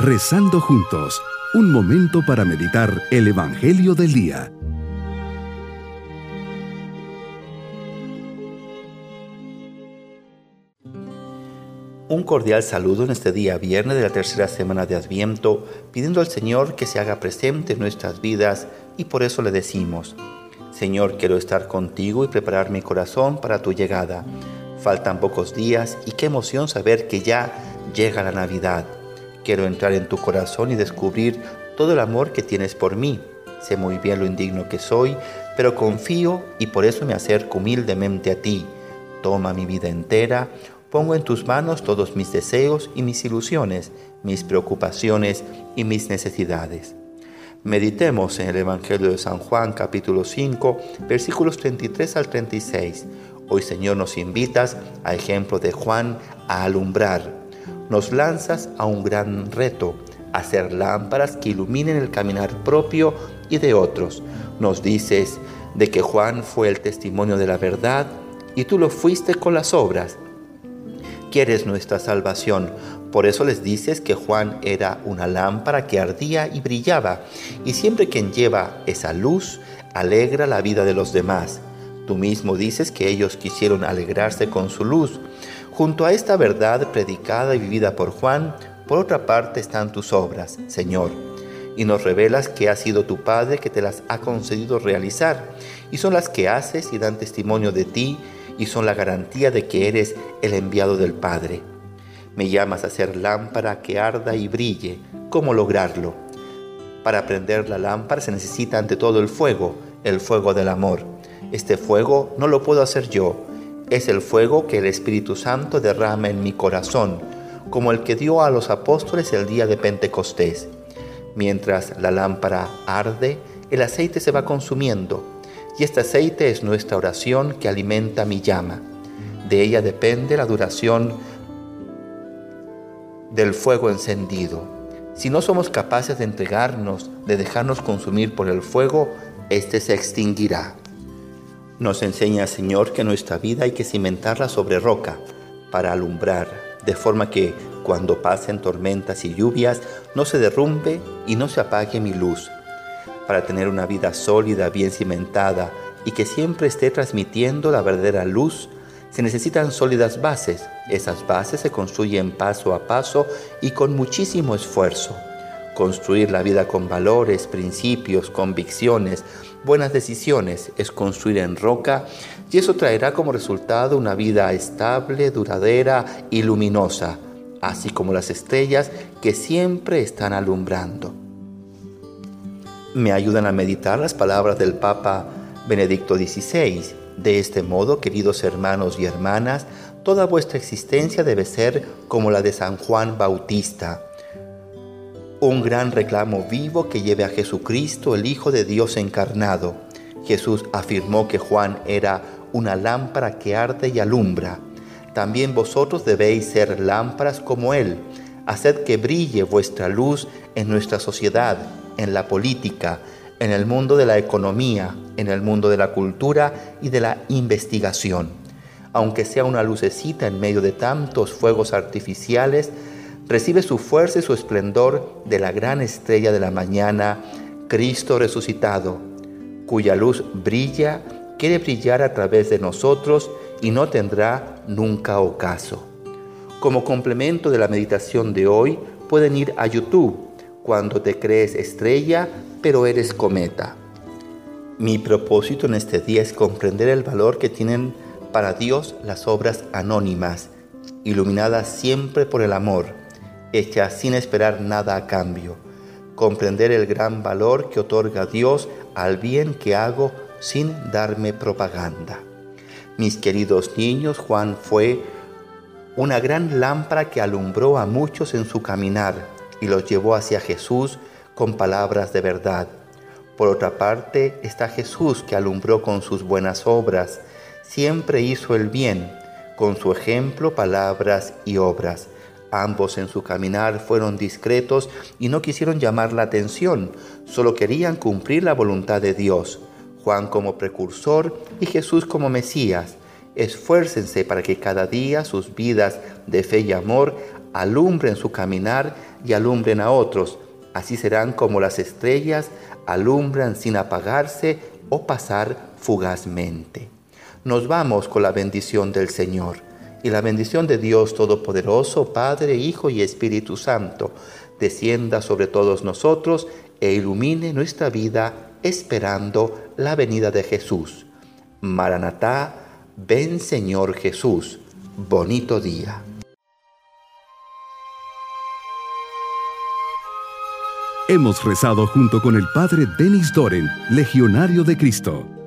Rezando juntos, un momento para meditar el Evangelio del Día. Un cordial saludo en este día viernes de la tercera semana de Adviento, pidiendo al Señor que se haga presente en nuestras vidas y por eso le decimos, Señor, quiero estar contigo y preparar mi corazón para tu llegada. Faltan pocos días y qué emoción saber que ya llega la Navidad. Quiero entrar en tu corazón y descubrir todo el amor que tienes por mí. Sé muy bien lo indigno que soy, pero confío y por eso me acerco humildemente a ti. Toma mi vida entera, pongo en tus manos todos mis deseos y mis ilusiones, mis preocupaciones y mis necesidades. Meditemos en el Evangelio de San Juan capítulo 5 versículos 33 al 36. Hoy Señor nos invitas, a ejemplo de Juan, a alumbrar. Nos lanzas a un gran reto, hacer lámparas que iluminen el caminar propio y de otros. Nos dices de que Juan fue el testimonio de la verdad y tú lo fuiste con las obras. Quieres nuestra salvación, por eso les dices que Juan era una lámpara que ardía y brillaba, y siempre quien lleva esa luz alegra la vida de los demás. Tú mismo dices que ellos quisieron alegrarse con su luz. Junto a esta verdad predicada y vivida por Juan, por otra parte están tus obras, Señor, y nos revelas que ha sido tu Padre que te las ha concedido realizar, y son las que haces y dan testimonio de ti, y son la garantía de que eres el enviado del Padre. Me llamas a ser lámpara que arda y brille. ¿Cómo lograrlo? Para prender la lámpara se necesita ante todo el fuego, el fuego del amor. Este fuego no lo puedo hacer yo, es el fuego que el Espíritu Santo derrama en mi corazón, como el que dio a los apóstoles el día de Pentecostés. Mientras la lámpara arde, el aceite se va consumiendo, y este aceite es nuestra oración que alimenta mi llama. De ella depende la duración del fuego encendido. Si no somos capaces de entregarnos, de dejarnos consumir por el fuego, éste se extinguirá. Nos enseña, Señor, que nuestra vida hay que cimentarla sobre roca para alumbrar, de forma que cuando pasen tormentas y lluvias no se derrumbe y no se apague mi luz. Para tener una vida sólida, bien cimentada y que siempre esté transmitiendo la verdadera luz, se necesitan sólidas bases. Esas bases se construyen paso a paso y con muchísimo esfuerzo. Construir la vida con valores, principios, convicciones, buenas decisiones es construir en roca y eso traerá como resultado una vida estable, duradera y luminosa, así como las estrellas que siempre están alumbrando. Me ayudan a meditar las palabras del Papa Benedicto XVI de este modo, queridos hermanos y hermanas, toda vuestra existencia debe ser como la de San Juan Bautista, un gran reclamo vivo que lleve a Jesucristo, el Hijo de Dios encarnado. Jesús afirmó que Juan era una lámpara que arde y alumbra. También vosotros debéis ser lámparas como Él. Haced que brille vuestra luz en nuestra sociedad, en la política, en el mundo de la economía, en el mundo de la cultura y de la investigación. Aunque sea una lucecita en medio de tantos fuegos artificiales, recibe su fuerza y su esplendor de la gran estrella de la mañana, Cristo resucitado, cuya luz brilla, quiere brillar a través de nosotros y no tendrá nunca ocaso. Como complemento de la meditación de hoy, pueden ir a YouTube cuando te crees estrella, pero eres cometa. Mi propósito en este día es comprender el valor que tienen para Dios las obras anónimas, iluminadas siempre por el amor, hechas sin esperar nada a cambio. Comprender el gran valor que otorga Dios al bien que hago sin darme propaganda. Mis queridos niños, Juan fue una gran lámpara que alumbró a muchos en su caminar y los llevó hacia Jesús con palabras de verdad. Por otra parte está Jesús que alumbró con sus buenas obras, siempre hizo el bien, con su ejemplo, palabras y obras. Ambos en su caminar fueron discretos y no quisieron llamar la atención, solo querían cumplir la voluntad de Dios. Juan como precursor y Jesús como Mesías. Esfuércense para que cada día sus vidas de fe y amor alumbren su caminar y alumbren a otros. Así serán como las estrellas, alumbran sin apagarse o pasar fugazmente. Nos vamos con la bendición del Señor. Y la bendición de Dios Todopoderoso, Padre, Hijo y Espíritu Santo, descienda sobre todos nosotros e ilumine nuestra vida esperando la venida de Jesús. Maranatá, ven Señor Jesús. Bonito día. Hemos rezado junto con el Padre Denis Doren, Legionario de Cristo.